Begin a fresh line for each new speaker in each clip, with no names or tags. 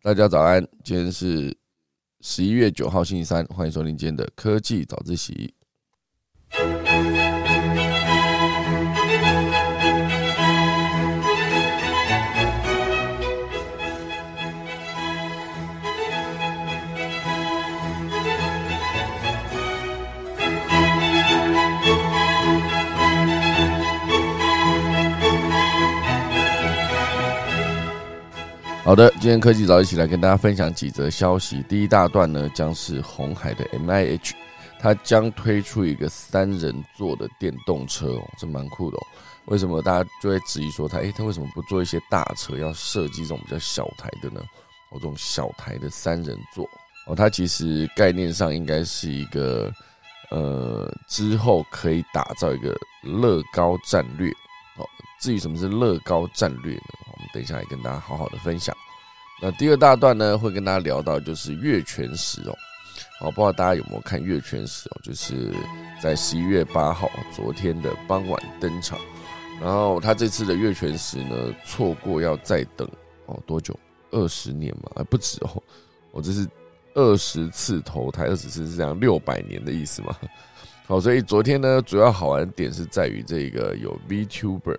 大家早安，今天是十一月九号星期三，欢迎收听今天的科技早自习。好的，今天科技早一起来跟大家分享几则消息。第一大段呢，将是红海的 M I H，它将推出一个三人座的电动车哦，这蛮酷的哦。为什么大家就会质疑说它？诶，它为什么不做一些大车，要设计这种比较小台的呢？哦，这种小台的三人座哦，它其实概念上应该是一个呃，之后可以打造一个乐高战略。至于什么是乐高战略呢？我们等一下来跟大家好好的分享。那第二大段呢，会跟大家聊到就是月全食哦，好，不知道大家有没有看月全食哦？就是在十一月八号昨天的傍晚登场，然后他这次的月全食呢，错过要再等哦多久？二十年嘛？不止哦，我这是二十次投胎，二十次是这样六百年的意思嘛？好，所以昨天呢，主要好玩点是在于这个有 VTuber。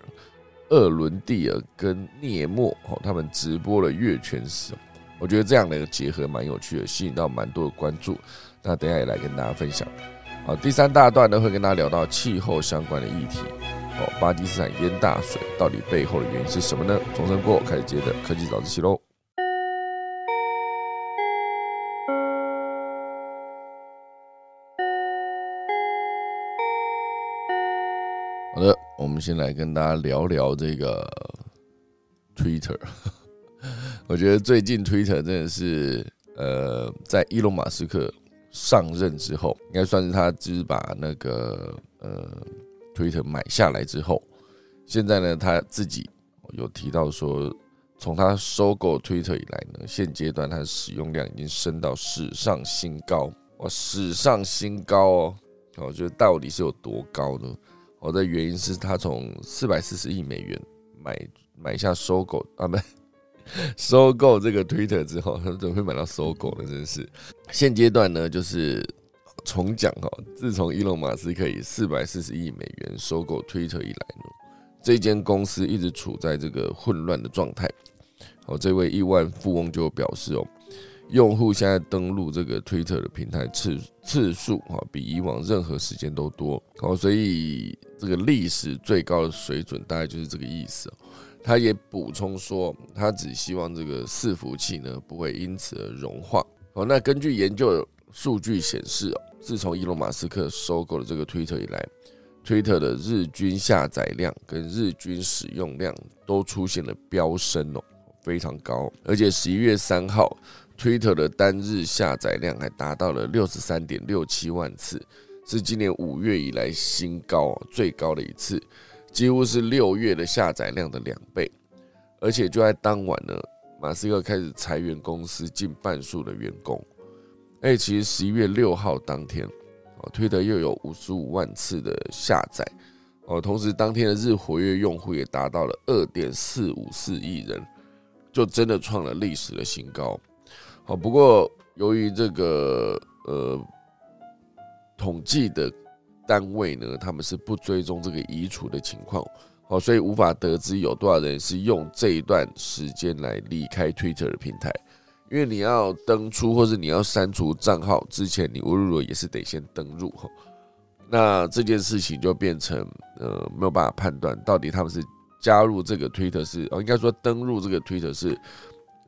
厄伦蒂尔跟涅莫哦，他们直播了月全食，我觉得这样的一个结合蛮有趣的，吸引到蛮多的关注。那等下也来跟大家分享。好，第三大段呢会跟大家聊到气候相关的议题。哦，巴基斯坦淹大水，到底背后的原因是什么呢？重生过，开始接着科技早自习喽。我们先来跟大家聊聊这个 Twitter。我觉得最近 Twitter 真的是，呃，在伊隆马斯克上任之后，应该算是他就是把那个呃 Twitter 买下来之后，现在呢他自己有提到说，从他收购 Twitter 以来呢，现阶段它的使用量已经升到史上新高，哇，史上新高哦！我觉得到底是有多高呢？我的原因是他从四百四十亿美元买买下收购啊，不，收购这个 Twitter 之后，他怎么会买到收购呢？真是现阶段呢，就是重讲哈。自从伊隆马斯克以四百四十亿美元收购 Twitter 以来呢，这间公司一直处在这个混乱的状态。好，这位亿万富翁就表示哦。用户现在登录这个 Twitter 的平台次次数啊，比以往任何时间都多。好，所以这个历史最高的水准大概就是这个意思。他也补充说，他只希望这个伺服器呢不会因此而融化。好，那根据研究数据显示哦，自从伊隆马斯克收购了这个 Twitter 以来，Twitter 的日均下载量跟日均使用量都出现了飙升哦，非常高。而且十一月三号。Twitter 的单日下载量还达到了六十三点六七万次，是今年五月以来新高，最高的一次，几乎是六月的下载量的两倍。而且就在当晚呢，马斯克开始裁员公司近半数的员工。哎，其实十一月六号当天，哦推特又有五十五万次的下载，哦，同时当天的日活跃用户也达到了二点四五四亿人，就真的创了历史的新高。哦，不过由于这个呃统计的单位呢，他们是不追踪这个移除的情况，哦，所以无法得知有多少人是用这一段时间来离开 Twitter 的平台。因为你要登出或者你要删除账号之前，你无论如何也是得先登入哈。那这件事情就变成呃没有办法判断到底他们是加入这个 Twitter 是哦，应该说登入这个 Twitter 是。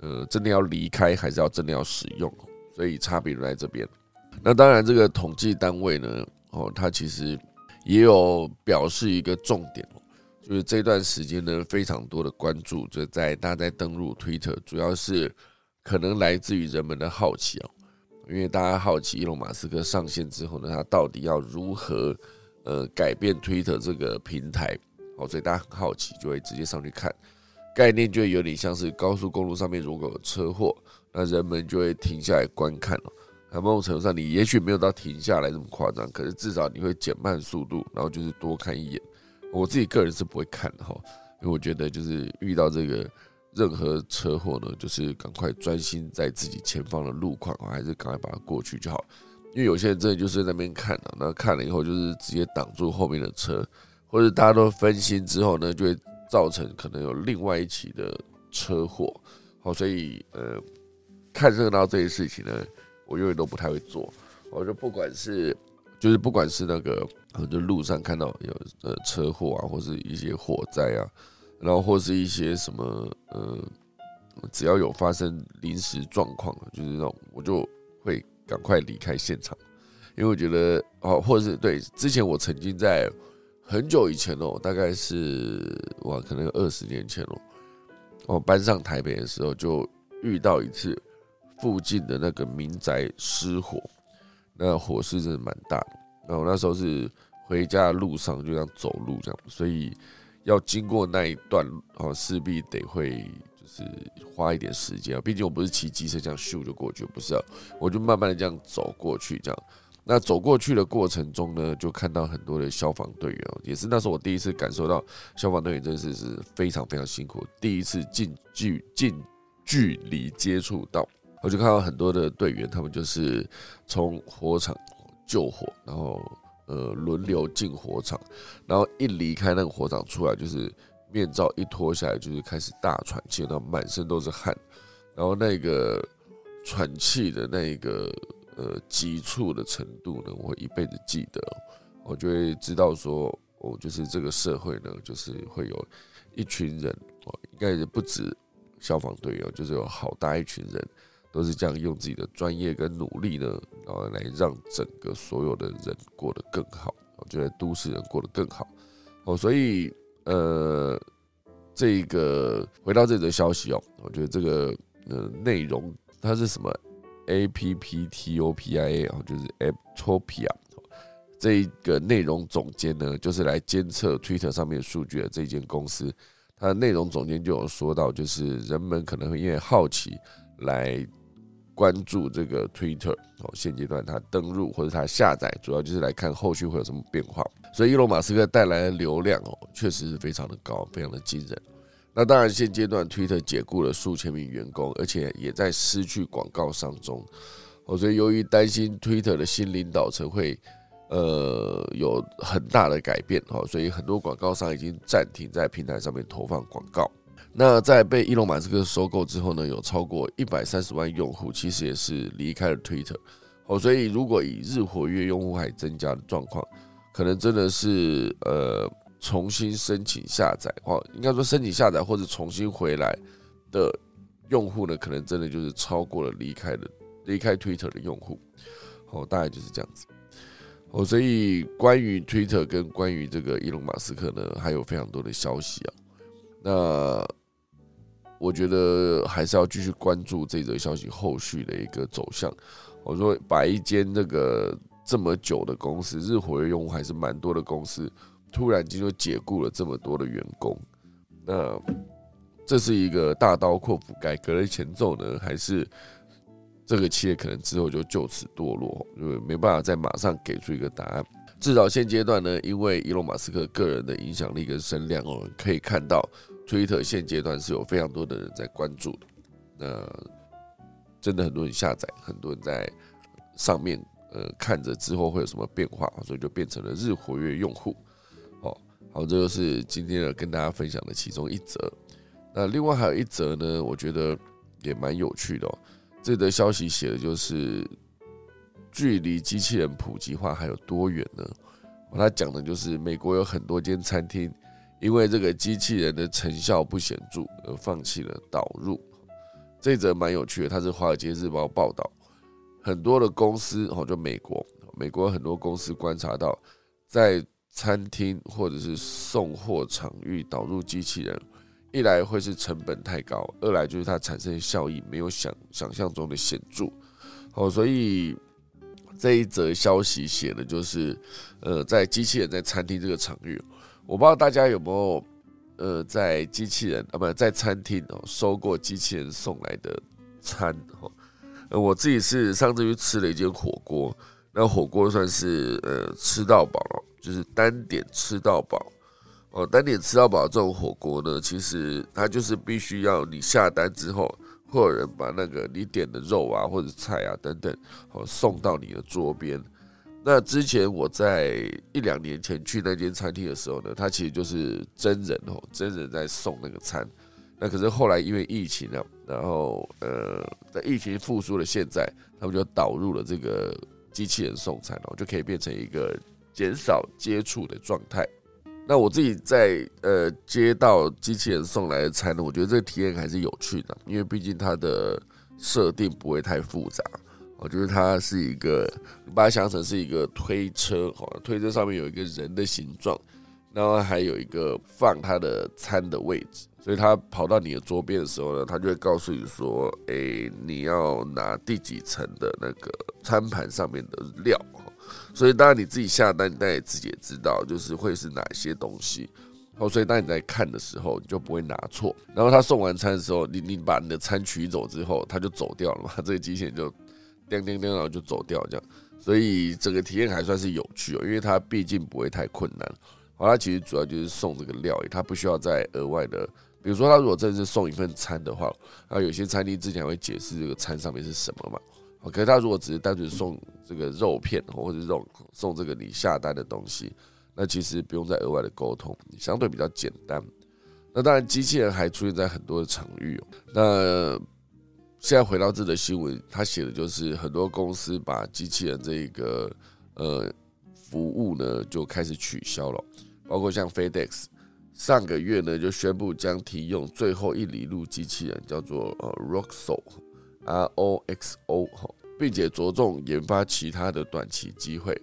呃，真的要离开还是要真的要使用？所以差别在这边。那当然，这个统计单位呢，哦，它其实也有表示一个重点哦，就是这段时间呢，非常多的关注就在大家在登录 Twitter，主要是可能来自于人们的好奇哦，因为大家好奇伊隆马斯克上线之后呢，他到底要如何呃改变 Twitter 这个平台？哦，所以大家很好奇，就会直接上去看。概念就有点像是高速公路上面如果有车祸，那人们就会停下来观看了。那某种程度上，你也许没有到停下来这么夸张，可是至少你会减慢速度，然后就是多看一眼。我自己个人是不会看的哈，因为我觉得就是遇到这个任何车祸呢，就是赶快专心在自己前方的路况，还是赶快把它过去就好。因为有些人真的就是在那边看啊，那看了以后就是直接挡住后面的车，或者大家都分心之后呢，就会造成可能有另外一起的车祸。好，所以呃，看热闹这件事情呢，我永远都不太会做。我就不管是就是不管是那个就路上看到有呃车祸啊，或是一些火灾啊。然后或是一些什么呃，只要有发生临时状况，就是那种我就会赶快离开现场，因为我觉得哦，或者是对之前我曾经在很久以前哦，大概是哇，可能二十年前哦，我搬上台北的时候就遇到一次附近的那个民宅失火，那火势真的蛮大的。然后那时候是回家的路上就这样走路这样，所以。要经过那一段哦，势必得会就是花一点时间啊。毕竟我不是骑机车这样咻就过去，不是啊，我就慢慢的这样走过去，这样。那走过去的过程中呢，就看到很多的消防队员哦，也是那时候我第一次感受到消防队员真的是是非常非常辛苦，第一次近距近距离接触到，我就看到很多的队员，他们就是从火场救火，然后。呃，轮流进火场，然后一离开那个火场出来，就是面罩一脱下来，就是开始大喘气，然后满身都是汗，然后那个喘气的那个呃急促的程度呢，我会一辈子记得，我就会知道说，我就是这个社会呢，就是会有一群人，哦，应该也不止消防队员，就是有好大一群人。都是这样用自己的专业跟努力呢，然后来让整个所有的人过得更好，我觉得都市人过得更好。哦，所以呃，这个回到这则消息哦，我觉得这个呃内容它是什么？A P P T O P I A，就是 Apptopia 这一个内容总监呢，就是来监测 Twitter 上面数据的这间公司，它的内容总监就有说到，就是人们可能会因为好奇来。关注这个 Twitter 哦，现阶段它登录或者它下载，主要就是来看后续会有什么变化。所以，伊隆马斯克带来的流量哦，确实是非常的高，非常的惊人。那当然，现阶段 Twitter 解雇了数千名员工，而且也在失去广告商中。哦，所以由于担心 Twitter 的新领导层会呃有很大的改变哦，所以很多广告商已经暂停在平台上面投放广告。那在被伊隆马斯克收购之后呢，有超过一百三十万用户，其实也是离开了 Twitter。哦，所以如果以日活跃用户还增加的状况，可能真的是呃重新申请下载，或应该说申请下载或者重新回来的用户呢，可能真的就是超过了离开的离开 Twitter 的用户。哦，大概就是这样子。哦，所以关于 Twitter 跟关于这个伊隆马斯克呢，还有非常多的消息啊。那我觉得还是要继续关注这则消息后续的一个走向。我说，把一间这个这么久的公司，日活跃用户还是蛮多的公司，突然间就解雇了这么多的员工，那这是一个大刀阔斧改革的前奏呢，还是这个企业可能之后就就此堕落，因为没办法再马上给出一个答案。至少现阶段呢，因为伊隆马斯克个人的影响力跟声量哦，可以看到。Twitter 现阶段是有非常多的人在关注的，那真的很多人下载，很多人在上面呃看着之后会有什么变化，所以就变成了日活跃用户。好，这就是今天的跟大家分享的其中一则。那另外还有一则呢，我觉得也蛮有趣的哦。这则消息写的就是距离机器人普及化还有多远呢？他讲的就是美国有很多间餐厅。因为这个机器人的成效不显著而放弃了导入，这则蛮有趣的。它是《华尔街日报》报道，很多的公司哦，就美国，美国很多公司观察到，在餐厅或者是送货场域导入机器人，一来会是成本太高，二来就是它产生效益没有想想象中的显著。哦，所以这一则消息写的就是，呃，在机器人在餐厅这个场域。我不知道大家有没有，呃，在机器人啊，不，在餐厅哦，收过机器人送来的餐哈。呃，我自己是上次去吃了一间火锅，那火锅算是呃吃到饱了，就是单点吃到饱哦，单点吃到饱这种火锅呢，其实它就是必须要你下单之后，会有人把那个你点的肉啊或者菜啊等等，哦送到你的桌边。那之前我在一两年前去那间餐厅的时候呢，它其实就是真人哦，真人在送那个餐。那可是后来因为疫情啊，然后呃，在疫情复苏的现在，他们就导入了这个机器人送餐哦，就可以变成一个减少接触的状态。那我自己在呃接到机器人送来的餐呢，我觉得这个体验还是有趣的，因为毕竟它的设定不会太复杂。我觉得它是一个，你把它想成是一个推车，哈，推车上面有一个人的形状，然后还有一个放它的餐的位置，所以它跑到你的桌边的时候呢，它就会告诉你说，哎，你要拿第几层的那个餐盘上面的料，所以当然你自己下单，你当然自己也知道，就是会是哪些东西，哦，所以当你在看的时候，你就不会拿错。然后他送完餐的时候，你你把你的餐取走之后，他就走掉了嘛，这个机器人就。叮叮叮，然后就走掉，这样，所以整个体验还算是有趣哦，因为它毕竟不会太困难。好，它其实主要就是送这个料，它不需要再额外的，比如说他如果真是送一份餐的话，啊，有些餐厅之前会解释这个餐上面是什么嘛。可是他如果只是单纯送这个肉片或者肉送这个你下单的东西，那其实不用再额外的沟通，相对比较简单。那当然，机器人还出现在很多的场域，那。现在回到这则新闻，他写的就是很多公司把机器人这一个呃服务呢就开始取消了，包括像 FedEx 上个月呢就宣布将停用最后一里路机器人，叫做呃 Roxo R O X O 并且着重研发其他的短期机会，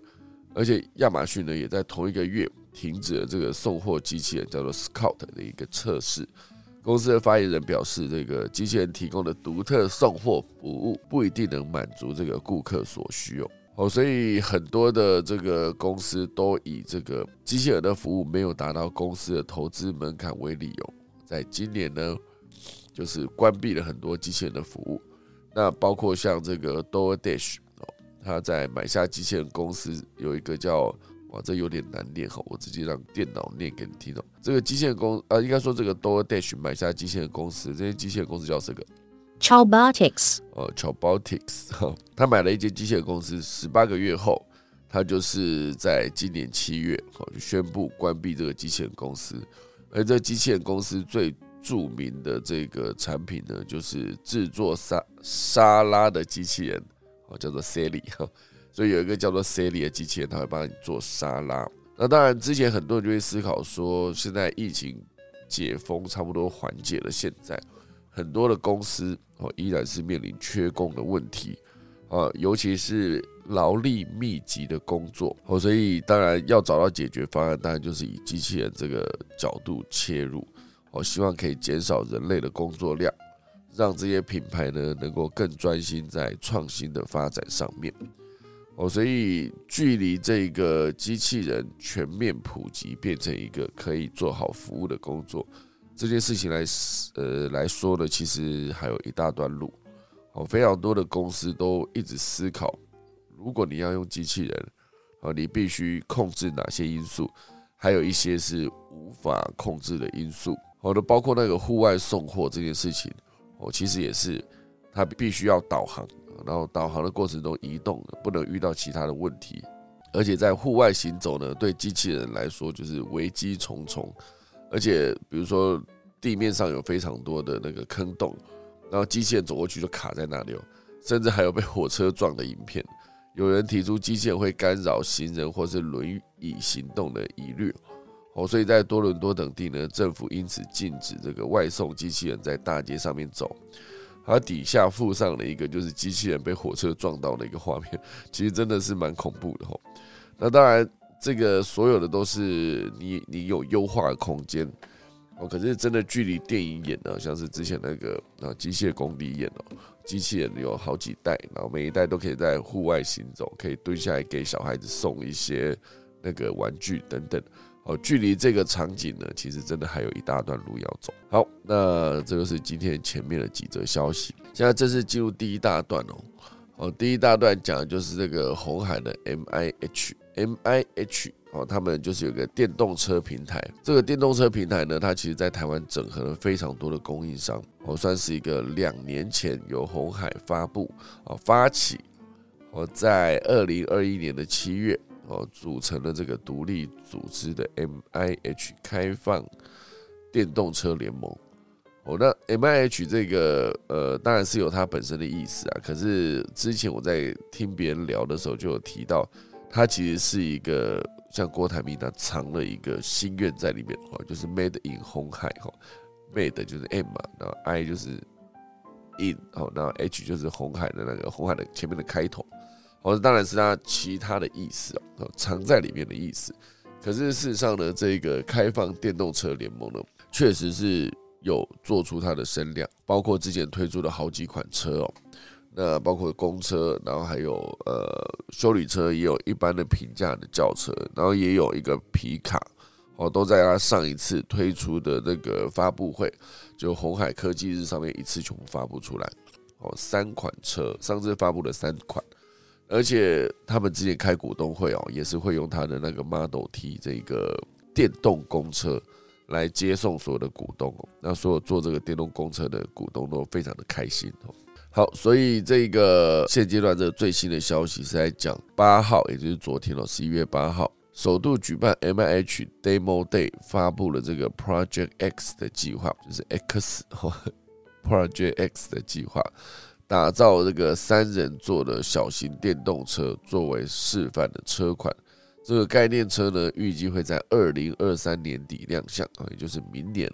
而且亚马逊呢也在同一个月停止了这个送货机器人叫做 Scout 的一个测试。公司的发言人表示，这个机器人提供的独特送货服务不一定能满足这个顾客所需哦。哦，所以很多的这个公司都以这个机器人的服务没有达到公司的投资门槛为理由，在今年呢，就是关闭了很多机器人的服务。那包括像这个 DoorDash 哦，他在买下机器人公司有一个叫。哇，这有点难念哈，我直接让电脑念给你听哦。这个机械公啊，应该说这个 DoorDash 买下机械公司，这些机械公司叫这个
Chowbotics
哦，Chowbotics 哈，他买了一间机械公司，十八个月后，他就是在今年七月哦就宣布关闭这个机器人公司。而这机器人公司最著名的这个产品呢，就是制作沙沙拉的机器人哦，叫做 Sally 哈。所以有一个叫做 Sally 的机器人，它会帮你做沙拉。那当然，之前很多人就会思考说，现在疫情解封差不多缓解了，现在很多的公司哦依然是面临缺工的问题啊，尤其是劳力密集的工作哦。所以当然要找到解决方案，当然就是以机器人这个角度切入哦，希望可以减少人类的工作量，让这些品牌呢能够更专心在创新的发展上面。哦，所以距离这个机器人全面普及，变成一个可以做好服务的工作，这件事情来呃来说呢，其实还有一大段路。哦，非常多的公司都一直思考，如果你要用机器人，啊，你必须控制哪些因素，还有一些是无法控制的因素。好的，包括那个户外送货这件事情，哦，其实也是它必须要导航。然后导航的过程中移动，不能遇到其他的问题，而且在户外行走呢，对机器人来说就是危机重重。而且比如说地面上有非常多的那个坑洞，然后机器人走过去就卡在那里，甚至还有被火车撞的影片。有人提出机器人会干扰行人或是轮椅行动的疑虑，哦，所以在多伦多等地呢，政府因此禁止这个外送机器人在大街上面走。它底下附上了一个就是机器人被火车撞到的一个画面，其实真的是蛮恐怖的吼。那当然，这个所有的都是你你有优化的空间哦。可是真的距离电影演呢，像是之前那个啊机械公敌演哦，机器人有好几代，然后每一代都可以在户外行走，可以蹲下来给小孩子送一些那个玩具等等。哦，距离这个场景呢，其实真的还有一大段路要走。好，那这就是今天前面的几则消息。现在正式进入第一大段哦。哦，第一大段讲的就是这个红海的 M I H M I H 哦，他们就是有个电动车平台。这个电动车平台呢，它其实在台湾整合了非常多的供应商，哦，算是一个两年前由红海发布哦发起，哦，在二零二一年的七月哦组成了这个独立组织的 M I H 开放电动车联盟。哦，那 M I H 这个呃，当然是有它本身的意思啊。可是之前我在听别人聊的时候，就有提到，它其实是一个像郭台铭他藏了一个心愿在里面，哦，就是 Made in 红海，哈，Made 就是 M 嘛，然后 I 就是 In，哦，然后 H 就是红海的那个红海的前面的开头，哦，当然是它其他的意思哦，藏在里面的意思。可是事实上呢，这个开放电动车联盟呢，确实是。有做出它的声量，包括之前推出的好几款车哦，那包括公车，然后还有呃修理车，也有一般的平价的轿车，然后也有一个皮卡哦，都在它上一次推出的那个发布会，就红海科技日上面一次全部发布出来哦，三款车上次发布了三款，而且他们之前开股东会哦，也是会用他的那个 Model T 这个电动公车。来接送所有的股东哦，那所有做这个电动公车的股东都非常的开心哦。好，所以这个现阶段这最新的消息是在讲八号，也就是昨天哦，十一月八号，首度举办 M I H Demo Day，发布了这个 Project X 的计划，就是 X Project X 的计划，打造这个三人座的小型电动车作为示范的车款。这个概念车呢，预计会在二零二三年底亮相啊，也就是明年。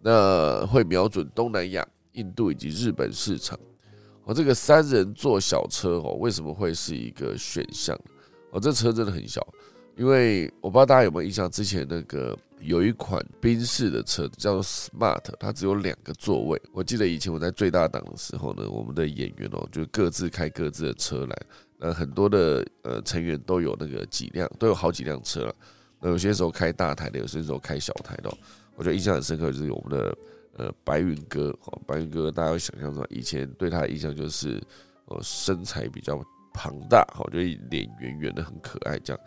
那会瞄准东南亚、印度以及日本市场。哦，这个三人座小车哦，为什么会是一个选项？哦，这车真的很小，因为我不知道大家有没有印象，之前那个有一款宾士的车叫做 Smart，它只有两个座位。我记得以前我在最大档的时候呢，我们的演员哦，就各自开各自的车来。呃，很多的呃成员都有那个几辆，都有好几辆车了。那有些时候开大台的，有些时候开小台的。我觉得印象很深刻，就是我们的呃白云哥，白云哥，大家会想象说，以前对他的印象就是呃身材比较庞大，好，就脸圆圆的，很可爱这样。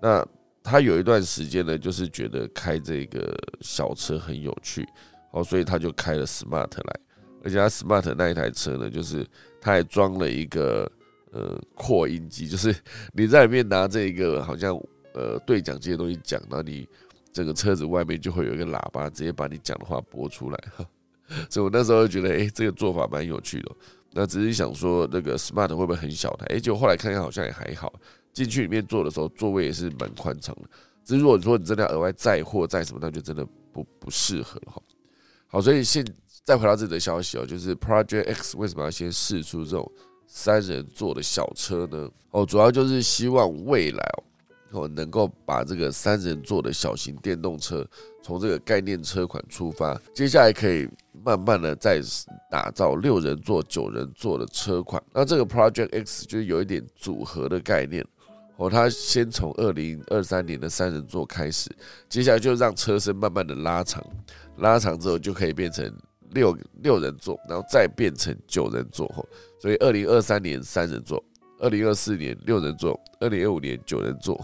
那他有一段时间呢，就是觉得开这个小车很有趣，好，所以他就开了 Smart 来，而且他 Smart 那一台车呢，就是他还装了一个。呃，扩音机就是你在里面拿这一个好像呃对讲机的东西讲，那你整个车子外面就会有一个喇叭，直接把你讲的话播出来。所以我那时候觉得，哎，这个做法蛮有趣的。那只是想说，那个 smart 会不会很小台？哎，结果后来看看好像也还好。进去里面坐的时候，座位也是蛮宽敞的。只是如果你说你真的要额外载货载什么，那就真的不不适合了哈。好，所以现再回到自己的消息哦，就是 Project X 为什么要先试出这种？三人座的小车呢？哦，主要就是希望未来哦，能够把这个三人座的小型电动车从这个概念车款出发，接下来可以慢慢的再打造六人座、九人座的车款。那这个 Project X 就是有一点组合的概念哦，它先从二零二三年的三人座开始，接下来就让车身慢慢的拉长，拉长之后就可以变成。六六人座，然后再变成九人座，所以二零二三年三人座，二零二四年六人座，二零二五年九人座，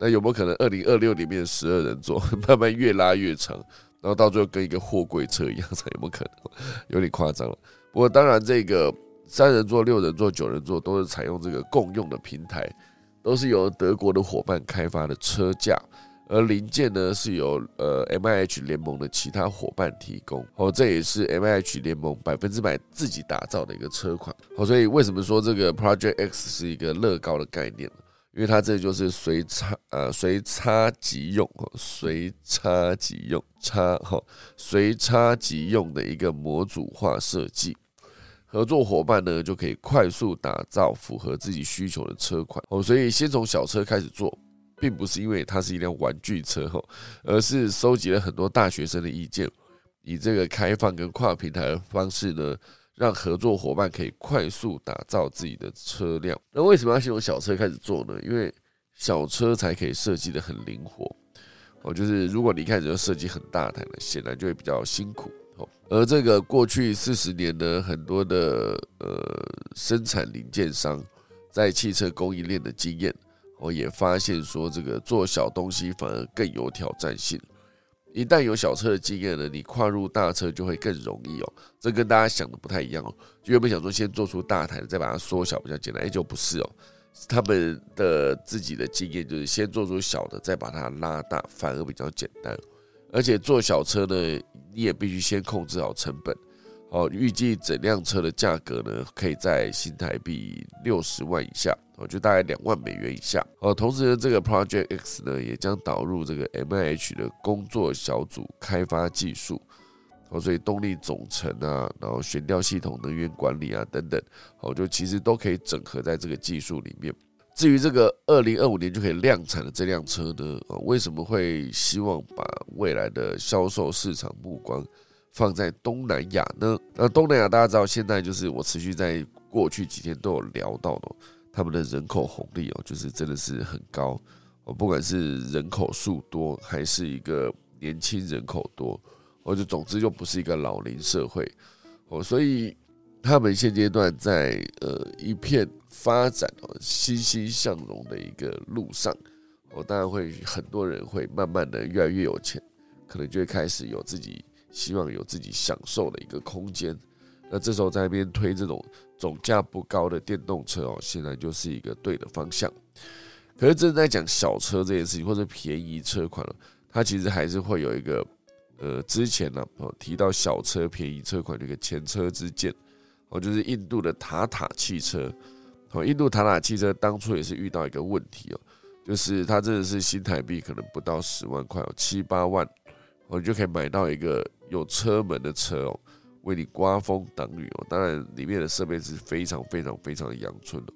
那有没有可能二零二六年变成十二人座，慢慢越拉越长，然后到最后跟一个货柜车一样，长有没有可能？有点夸张了。不过当然，这个三人座、六人座、九人座都是采用这个共用的平台，都是由德国的伙伴开发的车架。而零件呢是由呃 M I H 联盟的其他伙伴提供哦，这也是 M I H 联盟百分之百自己打造的一个车款哦，所以为什么说这个 Project X 是一个乐高的概念呢？因为它这就是随插呃随插即用哦，随插即用插哈，随插即用的一个模组化设计，合作伙伴呢就可以快速打造符合自己需求的车款哦，所以先从小车开始做。并不是因为它是一辆玩具车吼，而是收集了很多大学生的意见，以这个开放跟跨平台的方式呢，让合作伙伴可以快速打造自己的车辆。那为什么要先从小车开始做呢？因为小车才可以设计的很灵活哦。就是如果你一开始就设计很大台呢，显然就会比较辛苦。而这个过去四十年呢，很多的呃生产零件商在汽车供应链的经验。我也发现说，这个做小东西反而更有挑战性。一旦有小车的经验呢，你跨入大车就会更容易哦。这跟大家想的不太一样哦。原本想说先做出大台，再把它缩小比较简单，哎，就不是哦。他们的自己的经验就是先做出小的，再把它拉大，反而比较简单。而且做小车呢，你也必须先控制好成本。哦，预计整辆车的价格呢，可以在新台币六十万以下，哦，就大概两万美元以下。哦，同时呢，这个 Project X 呢，也将导入这个 MIH 的工作小组开发技术，哦，所以动力总成啊，然后悬吊系统、能源管理啊等等，哦，就其实都可以整合在这个技术里面。至于这个二零二五年就可以量产的这辆车呢，啊，为什么会希望把未来的销售市场目光？放在东南亚呢？那东南亚大家知道，现在就是我持续在过去几天都有聊到的，他们的人口红利哦，就是真的是很高哦，不管是人口数多，还是一个年轻人口多，或者总之就不是一个老龄社会哦，所以他们现阶段在呃一片发展哦欣欣向荣的一个路上哦，当然会很多人会慢慢的越来越有钱，可能就会开始有自己。希望有自己享受的一个空间，那这时候在那边推这种总价不高的电动车哦，现在就是一个对的方向。可是正在讲小车这件事情，或者便宜车款了，它其实还是会有一个呃，之前呢哦提到小车便宜车款的一个前车之鉴哦，就是印度的塔塔汽车哦，印度塔塔汽车当初也是遇到一个问题哦，就是它真的是新台币可能不到十万块哦，七八万。哦，你就可以买到一个有车门的车哦，为你刮风挡雨哦。当然，里面的设备是非常非常非常的阳春的，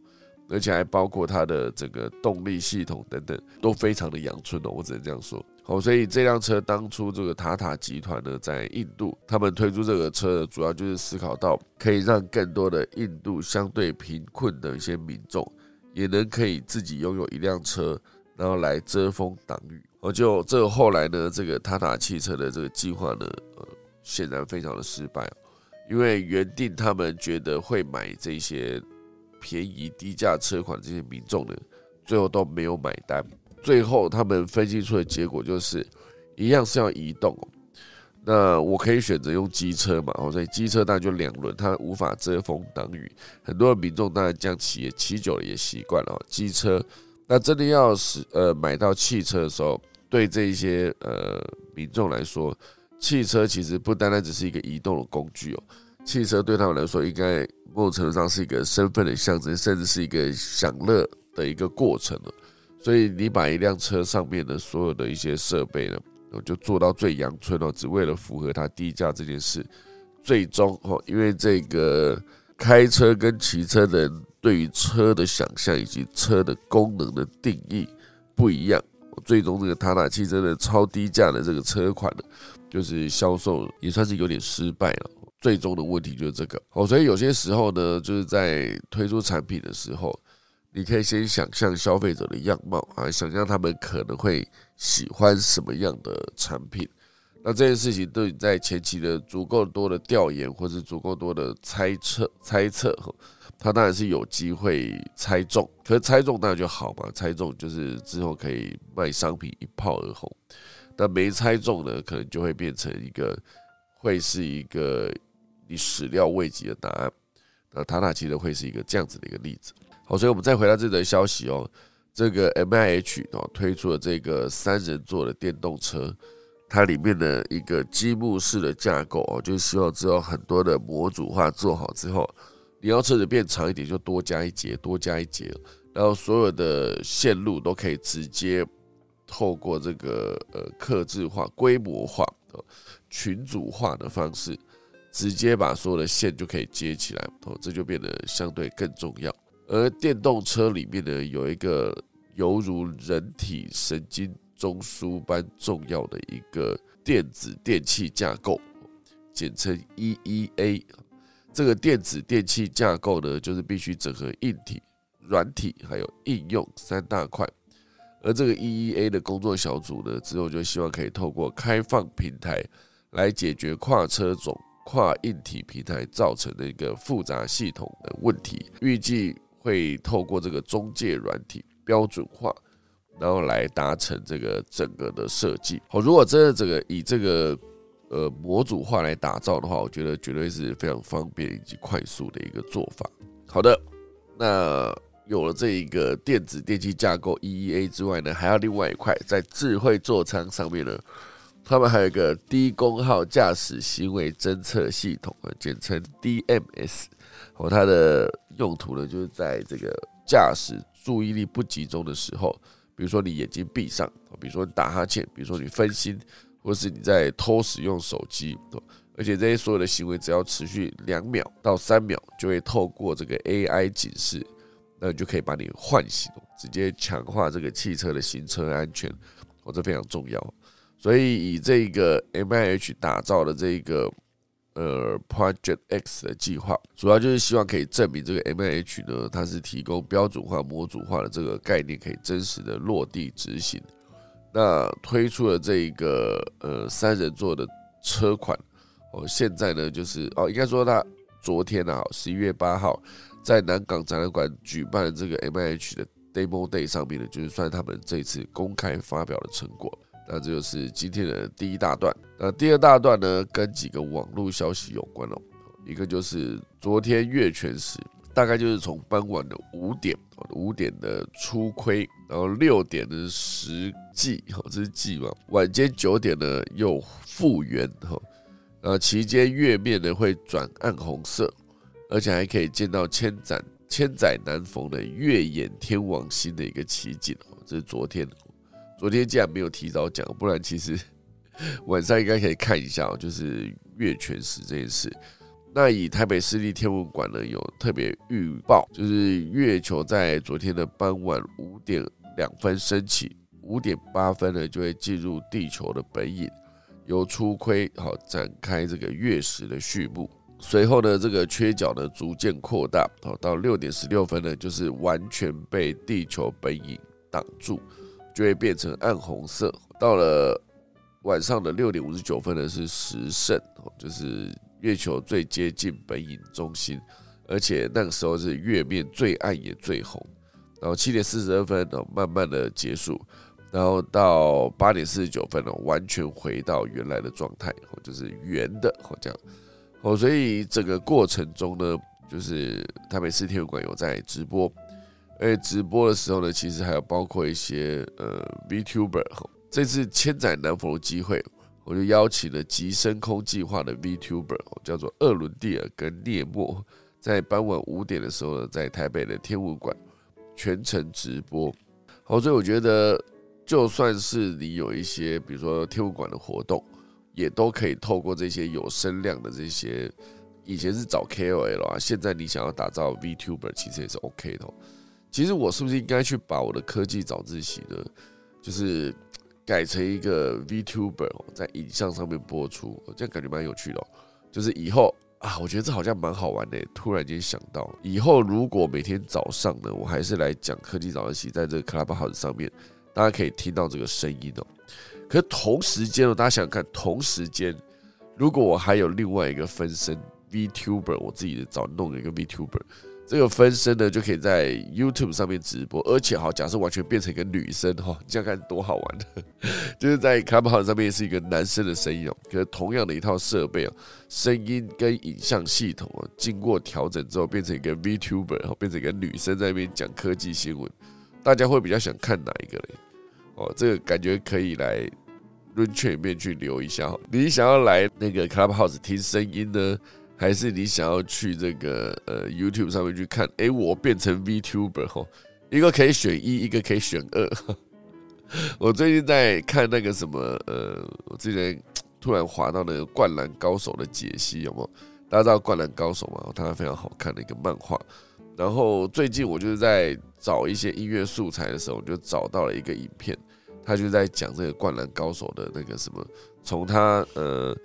而且还包括它的整个动力系统等等，都非常的阳春哦。我只能这样说。好，所以这辆车当初这个塔塔集团呢，在印度，他们推出这个车，主要就是思考到可以让更多的印度相对贫困的一些民众，也能可以自己拥有一辆车，然后来遮风挡雨。而就这个后来呢，这个塔塔汽车的这个计划呢，呃，显然非常的失败因为原定他们觉得会买这些便宜低价车款，这些民众呢，最后都没有买单。最后他们分析出的结果就是，一样是要移动。那我可以选择用机车嘛？哦，所以机车当然就两轮，它无法遮风挡雨。很多民众当然这样骑也骑久了也习惯了。机车，那真的要是呃买到汽车的时候。对这一些呃民众来说，汽车其实不单单只是一个移动的工具哦，汽车对他们来说，应该某种程度上是一个身份的象征，甚至是一个享乐的一个过程了。所以你把一辆车上面的所有的一些设备呢，我就做到最阳春哦，只为了符合它低价这件事。最终哦，因为这个开车跟骑车的人对于车的想象以及车的功能的定义不一样。最终，这个塔塔汽车的超低价的这个车款呢，就是销售也算是有点失败了。最终的问题就是这个哦，所以有些时候呢，就是在推出产品的时候，你可以先想象消费者的样貌啊，想象他们可能会喜欢什么样的产品。那这件事情对你在前期的足够多的调研，或是足够多的猜测猜测他当然是有机会猜中，可是猜中当然就好嘛，猜中就是之后可以卖商品一炮而红。但没猜中呢，可能就会变成一个会是一个你始料未及的答案。那塔塔其实会是一个这样子的一个例子。好，所以我们再回到这则消息哦，这个 M I H 哦推出了这个三人座的电动车，它里面的一个积木式的架构哦，就希望之后很多的模组化做好之后。你要车子变长一点，就多加一节，多加一节，然后所有的线路都可以直接透过这个呃克制化、规模化、群组化的方式，直接把所有的线就可以接起来，哦，这就变得相对更重要。而电动车里面呢，有一个犹如人体神经中枢般重要的一个电子电器架构，简称 EEA。这个电子电器架构呢，就是必须整合硬体、软体还有应用三大块。而这个 EEA 的工作小组呢，之后就希望可以透过开放平台来解决跨车种、跨硬体平台造成的一个复杂系统的问题。预计会透过这个中介软体标准化，然后来达成这个整个的设计。好，如果真的这个以这个呃模组化来打造的话，我觉得绝对是非常方便以及快速的一个做法。好的，那有了这一个电子电器架构 EEA 之外呢，还要另外一块在智慧座舱上面呢。他们还有一个低功耗驾驶行为侦测系统啊，简称 DMS。哦，它的用途呢，就是在这个驾驶注意力不集中的时候，比如说你眼睛闭上，比如说你打哈欠，比如说你分心，或是你在偷使用手机，而且这些所有的行为只要持续两秒到三秒，就会透过这个 AI 警示，那就可以把你唤醒，直接强化这个汽车的行车安全，哦，这非常重要。所以以这个 M I H 打造的这个呃 Project X 的计划，主要就是希望可以证明这个 M I H 呢，它是提供标准化、模组化的这个概念，可以真实的落地执行。那推出了这一个呃三人座的车款哦，现在呢就是哦，应该说它昨天啊，十一月八号在南港展览馆举办的这个 M I H 的 Demo Day 上面呢，就是算他们这次公开发表的成果。那这就是今天的第一大段。那第二大段呢，跟几个网络消息有关哦。一个就是昨天月全食，大概就是从傍晚的五点，五点的初亏，然后六点的实际，哈，这是季嘛。晚间九点呢又复原，哈，呃，期间月面呢会转暗红色，而且还可以见到千载千载难逢的月掩天王星的一个奇景，哦，这是昨天。昨天既然没有提早讲，不然其实 晚上应该可以看一下，就是月全食这件事。那以台北市立天文馆呢有特别预报，就是月球在昨天的傍晚五点两分升起，五点八分呢就会进入地球的本影，由初亏好展开这个月食的序幕。随后呢，这个缺角呢逐渐扩大，好到六点十六分呢就是完全被地球本影挡住。就会变成暗红色。到了晚上的六点五十九分呢，是时胜，就是月球最接近本影中心，而且那个时候是月面最暗也最红。然后七点四十二分呢，慢慢的结束，然后到八点四十九分呢，完全回到原来的状态，就是圆的，这样。哦，所以整个过程中呢，就是台北市天文馆有在直播。哎，直播的时候呢，其实还有包括一些呃 VTuber 哈。这次千载难逢的机会，我就邀请了极深空计划的 VTuber，叫做厄伦蒂尔跟涅莫，在傍晚五点的时候呢，在台北的天文馆全程直播。好，所以我觉得，就算是你有一些，比如说天文馆的活动，也都可以透过这些有声量的这些，以前是找 KOL 啊，现在你想要打造 VTuber，其实也是 OK 的。其实我是不是应该去把我的科技早自习呢，就是改成一个 VTuber，在影像上面播出，这样感觉蛮有趣的。就是以后啊，我觉得这好像蛮好玩的。突然间想到，以后如果每天早上呢，我还是来讲科技早自习，在这个 Clubhouse 上面，大家可以听到这个声音哦。可是同时间哦，大家想想看，同时间如果我还有另外一个分身 VTuber，我自己的早弄了一个 VTuber。这个分身呢，就可以在 YouTube 上面直播，而且好，假设完全变成一个女生哈，你想看多好玩的，就是在 Clubhouse 上面是一个男生的声音哦，可是同样的一套设备哦，声音跟影像系统哦，经过调整之后变成一个 VTuber，然后变成一个女生在那边讲科技新闻，大家会比较想看哪一个嘞？哦，这个感觉可以来论圈里面去留一下哈，你想要来那个 Clubhouse 听声音呢？还是你想要去这个呃 YouTube 上面去看？哎，我变成 VTuber 吼，一个可以选一，一个可以选二。我最近在看那个什么呃，我之前突然滑到那个《灌篮高手》的解析，有没有？大家知道《灌篮高手》吗？它非常好看的一个漫画。然后最近我就是在找一些音乐素材的时候，我就找到了一个影片，他就在讲这个《灌篮高手》的那个什么，从他呃。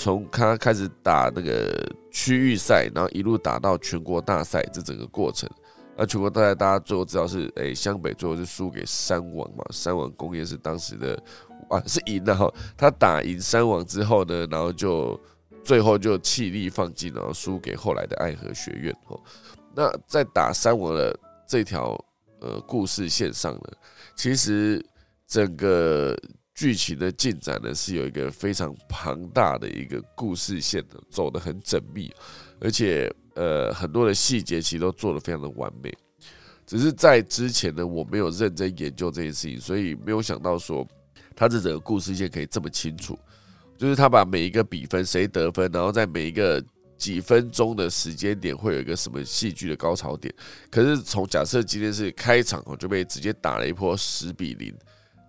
从他开始打那个区域赛，然后一路打到全国大赛，这整个过程，那全国大赛大家最后知道是，哎，湘北最后是输给三王嘛，三王工业是当时的啊是赢了哈，他打赢三王之后呢，然后就最后就气力放尽，然后输给后来的爱河学院哦。那在打三王的这条呃故事线上呢，其实整个剧情的进展呢是有一个非常庞大的一个故事线的，走得很缜密，而且呃很多的细节其实都做得非常的完美。只是在之前呢，我没有认真研究这件事情，所以没有想到说他这整个故事线可以这么清楚。就是他把每一个比分谁得分，然后在每一个几分钟的时间点会有一个什么戏剧的高潮点。可是从假设今天是开场哦，就被直接打了一波十比零，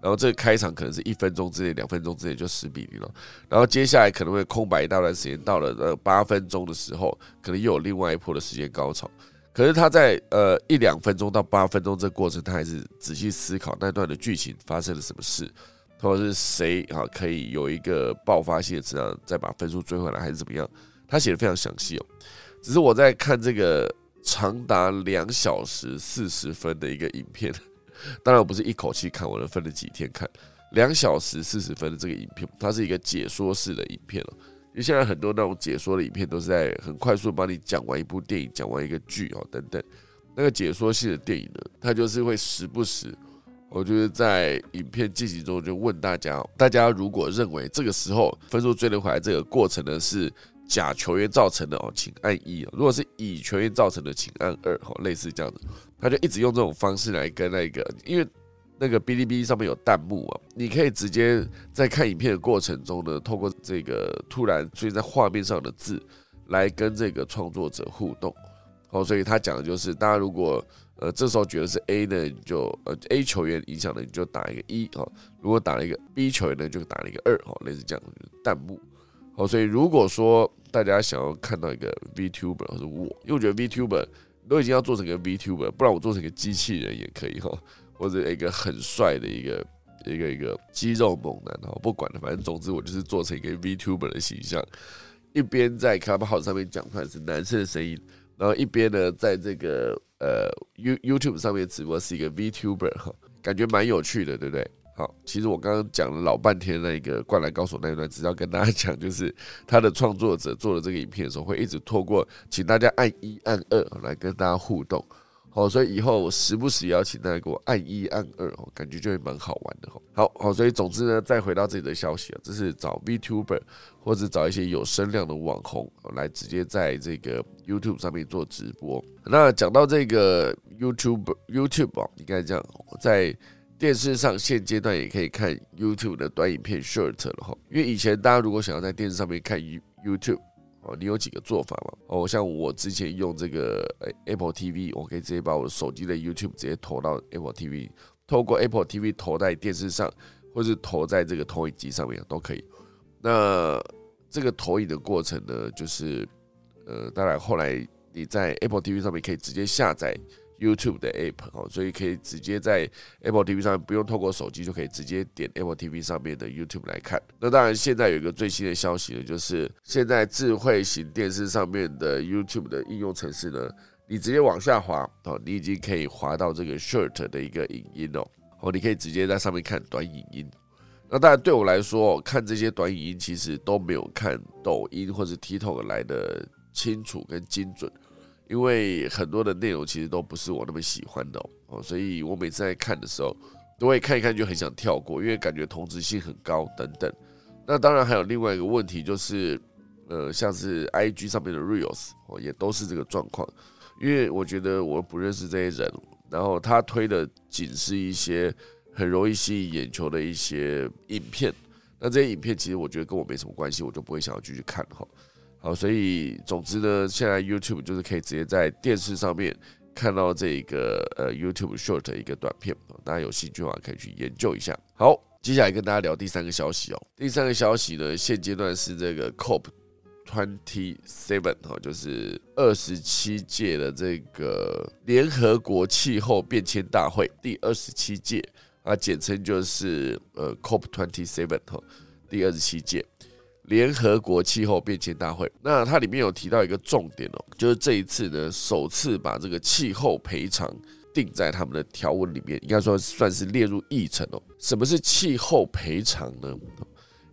然后这个开场可能是一分钟之内、两分钟之内就十比零了，然后接下来可能会空白一大段时间，到了呃八分钟的时候，可能又有另外一波的时间高潮。可是他在呃一两分钟到八分钟这过程，他还是仔细思考那段的剧情发生了什么事，或者是谁啊可以有一个爆发性的这样再把分数追回来，还是怎么样？他写的非常详细哦。只是我在看这个长达两小时四十分的一个影片，当然我不是一口气看，我能分了几天看两小时四十分的这个影片，它是一个解说式的影片了。因为现在很多那种解说的影片都是在很快速帮你讲完一部电影、讲完一个剧哦等等。那个解说性的电影呢，它就是会时不时，我就是在影片进行中就问大家：大家如果认为这个时候分数追得回来，这个过程呢是甲球员造成的哦，请按一；如果是乙球员造成的，请按二。哦，类似这样子，他就一直用这种方式来跟那个，因为。那个哔哩哔哩上面有弹幕啊，你可以直接在看影片的过程中呢，透过这个突然出现在画面上的字来跟这个创作者互动。哦，所以他讲的就是，大家如果呃这时候觉得是 A 呢，你就呃 A 球员影响的，你就打一个一哦；如果打了一个 B 球员呢，就打了一个二哦，类似这样弹幕。哦，所以如果说大家想要看到一个 VTuber 或者我，因为我觉得 VTuber 都已经要做成个 VTuber，不然我做成个机器人也可以哈。或者一个很帅的一个一个一个肌肉猛男哦，不管了，反正总之我就是做成一个 VTuber 的形象，一边在 Clubhouse 上面讲出来是男生的声音，然后一边呢在这个呃 You YouTube 上面直播是一个 VTuber 哈，感觉蛮有趣的，对不对？好，其实我刚刚讲了老半天那个灌篮高手那一段，只要跟大家讲，就是他的创作者做了这个影片的时候，会一直透过请大家按一按二来跟大家互动。好，所以以后我时不时邀请大家给我按一按二哦，感觉就会蛮好玩的。好好，所以总之呢，再回到自己的消息啊，这是找 VTuber 或者找一些有声量的网红来直接在这个 YouTube 上面做直播。那讲到这个 YouTube YouTube 啊，应该这样，在电视上现阶段也可以看 YouTube 的短影片 Short 了哈。因为以前大家如果想要在电视上面看 YouTube。哦，你有几个做法嘛？哦，像我之前用这个 Apple TV，我可以直接把我手机的 YouTube 直接投到 Apple TV，透过 Apple TV 投在电视上，或是投在这个投影机上面都可以。那这个投影的过程呢，就是呃，当然后来你在 Apple TV 上面可以直接下载。YouTube 的 App 哦，所以可以直接在 Apple TV 上面不用透过手机就可以直接点 Apple TV 上面的 YouTube 来看。那当然，现在有一个最新的消息呢，就是现在智慧型电视上面的 YouTube 的应用程式呢，你直接往下滑哦，你已经可以滑到这个 Short 的一个影音哦，哦，你可以直接在上面看短影音。那当然对我来说，看这些短影音其实都没有看抖音或者 TikTok 来的清楚跟精准。因为很多的内容其实都不是我那么喜欢的哦，所以我每次在看的时候，都会看一看就很想跳过，因为感觉同质性很高等等。那当然还有另外一个问题就是，呃，像是 IG 上面的 Reels 哦，也都是这个状况。因为我觉得我不认识这些人，然后他推的仅是一些很容易吸引眼球的一些影片，那这些影片其实我觉得跟我没什么关系，我就不会想要继续看哈。好，所以总之呢，现在 YouTube 就是可以直接在电视上面看到这个呃 YouTube Short 的一个短片，大家有兴趣的话可以去研究一下。好，接下来跟大家聊第三个消息哦。第三个消息呢，现阶段是这个 COP Twenty Seven 哈，就是二十七届的这个联合国气候变迁大会第二十七届啊，简称就是呃 COP Twenty Seven 哈，第二十七届。联合国气候变迁大会，那它里面有提到一个重点哦，就是这一次呢，首次把这个气候赔偿定在他们的条文里面，应该说算是列入议程哦。什么是气候赔偿呢？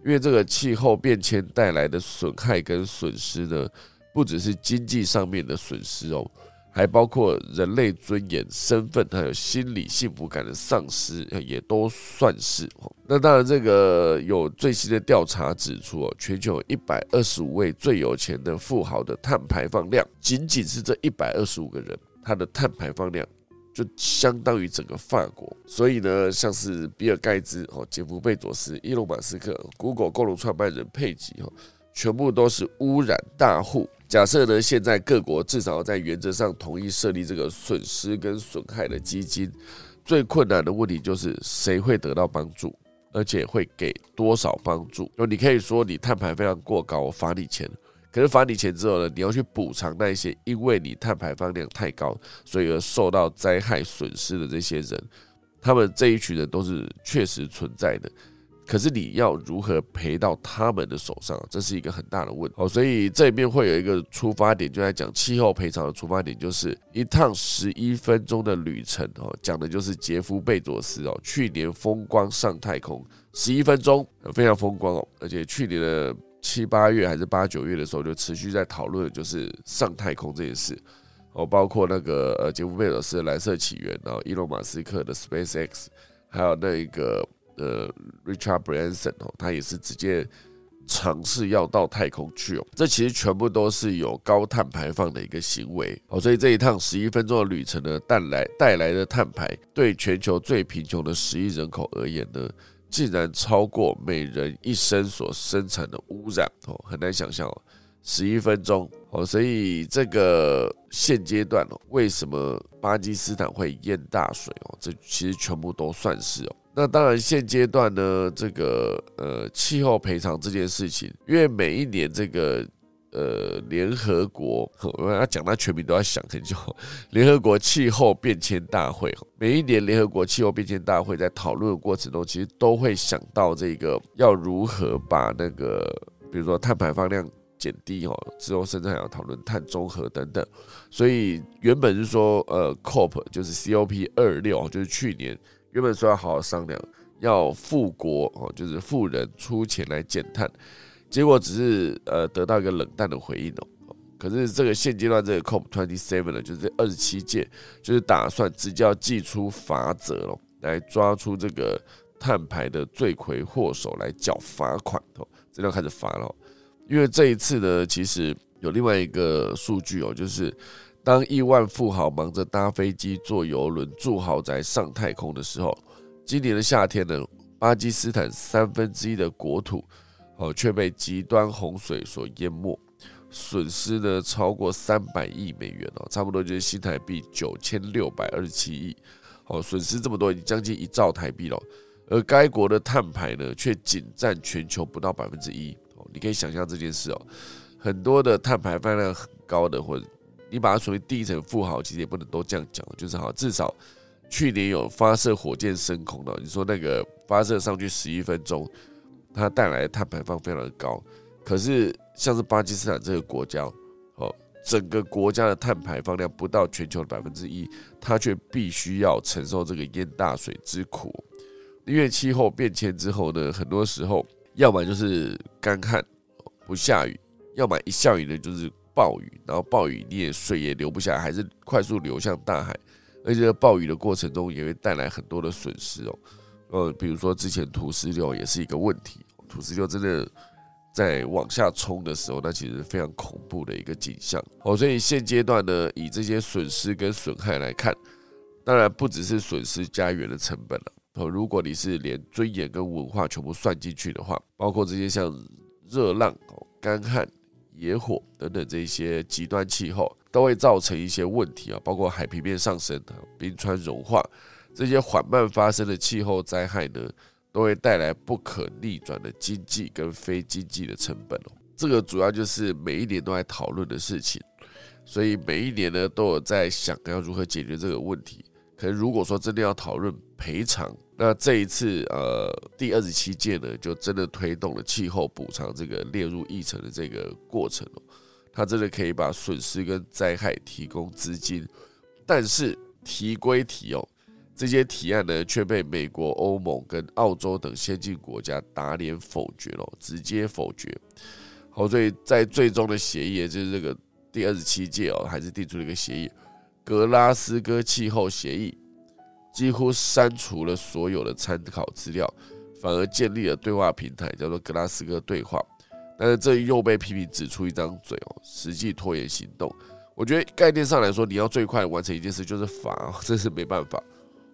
因为这个气候变迁带来的损害跟损失呢，不只是经济上面的损失哦，还包括人类尊严、身份还有心理幸福感的丧失，也都算是。那当然，这个有最新的调查指出哦，全球一百二十五位最有钱的富豪的碳排放量，仅仅是这一百二十五个人，他的碳排放量。就相当于整个法国，所以呢，像是比尔盖茨、哦杰夫贝佐斯、伊隆马斯克、Google 共同创办人佩吉哈，全部都是污染大户。假设呢，现在各国至少在原则上同意设立这个损失跟损害的基金，最困难的问题就是谁会得到帮助，而且会给多少帮助？就你可以说你碳排非常过高，我罚你钱。可是罚你钱之后呢，你要去补偿那一些因为你碳排放量太高，所以而受到灾害损失的这些人，他们这一群人都是确实存在的。可是你要如何赔到他们的手上，这是一个很大的问题。哦，所以这边会有一个出发点，就在讲气候赔偿的出发点，就是一趟十一分钟的旅程。哦，讲的就是杰夫贝佐斯哦，去年风光上太空十一分钟，非常风光哦，而且去年的。七八月还是八九月的时候，就持续在讨论，就是上太空这件事。哦，包括那个呃杰夫贝佐斯的蓝色起源，然后伊隆马斯克的 SpaceX，还有那一个呃 Richard Branson 哦，他也是直接尝试要到太空去哦。这其实全部都是有高碳排放的一个行为哦。所以这一趟十一分钟的旅程呢，带来带来的碳排，对全球最贫穷的十亿人口而言呢？竟然超过每人一生所生产的污染哦，很难想象哦，十一分钟哦，所以这个现阶段哦，为什么巴基斯坦会淹大水哦？这其实全部都算是哦。那当然现阶段呢，这个呃气候赔偿这件事情，因为每一年这个。呃，联合国，我要讲他全名都要想很久。联合国气候变迁大会，每一年联合国气候变迁大会在讨论的过程中，其实都会想到这个要如何把那个，比如说碳排放量减低哦，之后甚至还要讨论碳中和等等。所以原本是说，呃，COP 就是 COP 二六，就是去年原本说要好好商量，要富国哦，就是富人出钱来减碳。结果只是呃得到一个冷淡的回应哦，可是这个现阶段这个 COP twenty seven 呢，就是二十七届，就是打算直接要祭出法则了，来抓出这个碳排的罪魁祸首来缴罚款哦，这要开始罚了。因为这一次呢，其实有另外一个数据哦，就是当亿万富豪忙着搭飞机、坐游轮、住豪宅、上太空的时候，今年的夏天呢，巴基斯坦三分之一的国土。哦，却被极端洪水所淹没，损失呢超过三百亿美元哦，差不多就是新台币九千六百二十七亿。哦，损失这么多，已经将近一兆台币了。而该国的碳排呢，却仅占全球不到百分之一。哦，你可以想象这件事哦，很多的碳排放量很高的，或者你把它属于第一层富豪，其实也不能都这样讲，就是哈，至少去年有发射火箭升空的，你说那个发射上去十一分钟。它带来的碳排放非常的高，可是像是巴基斯坦这个国家，哦，整个国家的碳排放量不到全球的百分之一，它却必须要承受这个淹大水之苦。因为气候变迁之后呢，很多时候要么就是干旱不下雨，要么一下雨呢就是暴雨，然后暴雨你也水也流不下来，还是快速流向大海，而且暴雨的过程中也会带来很多的损失哦。呃，比如说之前土石流也是一个问题。土石流真的在往下冲的时候，那其实非常恐怖的一个景象哦。所以现阶段呢，以这些损失跟损害来看，当然不只是损失家园的成本了哦。如果你是连尊严跟文化全部算进去的话，包括这些像热浪、干旱、野火等等这些极端气候，都会造成一些问题啊，包括海平面上升、冰川融化这些缓慢发生的气候灾害呢。都会带来不可逆转的经济跟非经济的成本哦。这个主要就是每一年都在讨论的事情，所以每一年呢都有在想要如何解决这个问题。可是如果说真的要讨论赔偿，那这一次呃第二十七届呢就真的推动了气候补偿这个列入议程的这个过程哦。它真的可以把损失跟灾害提供资金，但是提归提哦。这些提案呢，却被美国、欧盟跟澳洲等先进国家打脸否决了，直接否决。好，所以在最终的协议，就是这个第二十七届哦，还是定出了一个协议，格拉斯哥气候协议，几乎删除了所有的参考资料，反而建立了对话平台，叫做格拉斯哥对话。但是这又被批评指出一张嘴哦，实际拖延行动。我觉得概念上来说，你要最快完成一件事就是罚哦，这是没办法。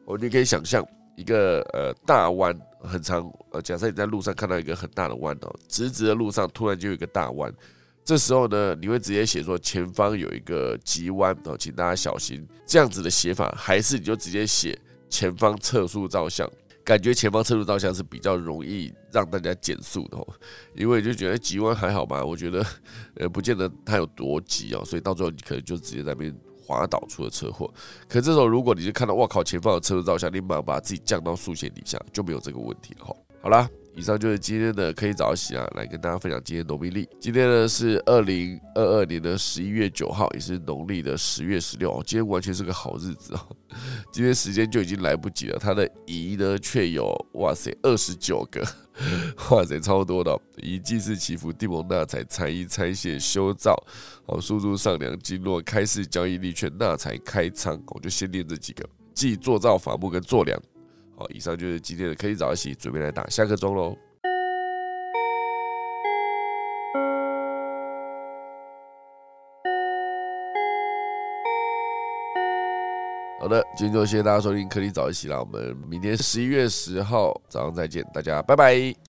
哦，你可以想象一个呃大弯很长，呃，假设你在路上看到一个很大的弯哦，直直的路上突然就有一个大弯，这时候呢，你会直接写说前方有一个急弯哦，请大家小心。这样子的写法，还是你就直接写前方测速照相。感觉前方测速照相是比较容易让大家减速的哦，因为就觉得急弯还好吧，我觉得呃不见得它有多急哦，所以到最后你可能就直接在那边滑倒出了车祸。可这时候如果你就看到哇靠前方有测速照相，你马上把自己降到速线底下，就没有这个问题了哈。好啦。以上就是今天的可以早起啊，来跟大家分享今天农民历。今天呢是二零二二年的十一月九号，也是农历的十月十六。今天完全是个好日子哦。今天时间就已经来不及了，它的仪呢却有哇塞二十九个，哇塞超多的。仪祭祀祈福、地蒙纳财、财衣拆卸、修造、哦输入上梁、经络、开市交易、利券、纳财、开仓，我就先念这几个，即做造法木跟做梁。以上就是今天的科技早起，准备来打下个钟喽。好的，今天就谢谢大家收听科技早起啦，我们明天十一月十号早上再见，大家拜拜。